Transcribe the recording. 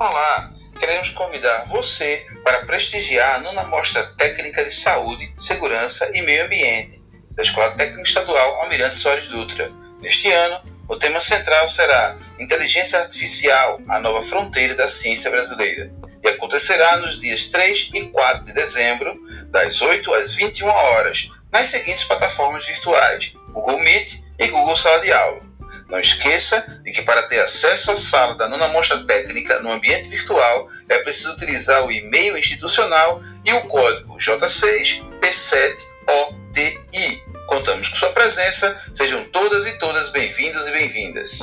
Olá, queremos convidar você para prestigiar a nona Mostra Técnica de Saúde, Segurança e Meio Ambiente da Escola Técnica Estadual Almirante Soares Dutra. Neste ano, o tema central será Inteligência Artificial, a nova fronteira da ciência brasileira, e acontecerá nos dias 3 e 4 de dezembro, das 8 às 21 horas, nas seguintes plataformas virtuais: Google Meet e Google Sala de Aula. Não esqueça de que para ter acesso à sala da nona mostra técnica no ambiente virtual é preciso utilizar o e-mail institucional e o código J6P7OTI. Contamos com sua presença, sejam todas e todas bem-vindos e bem-vindas.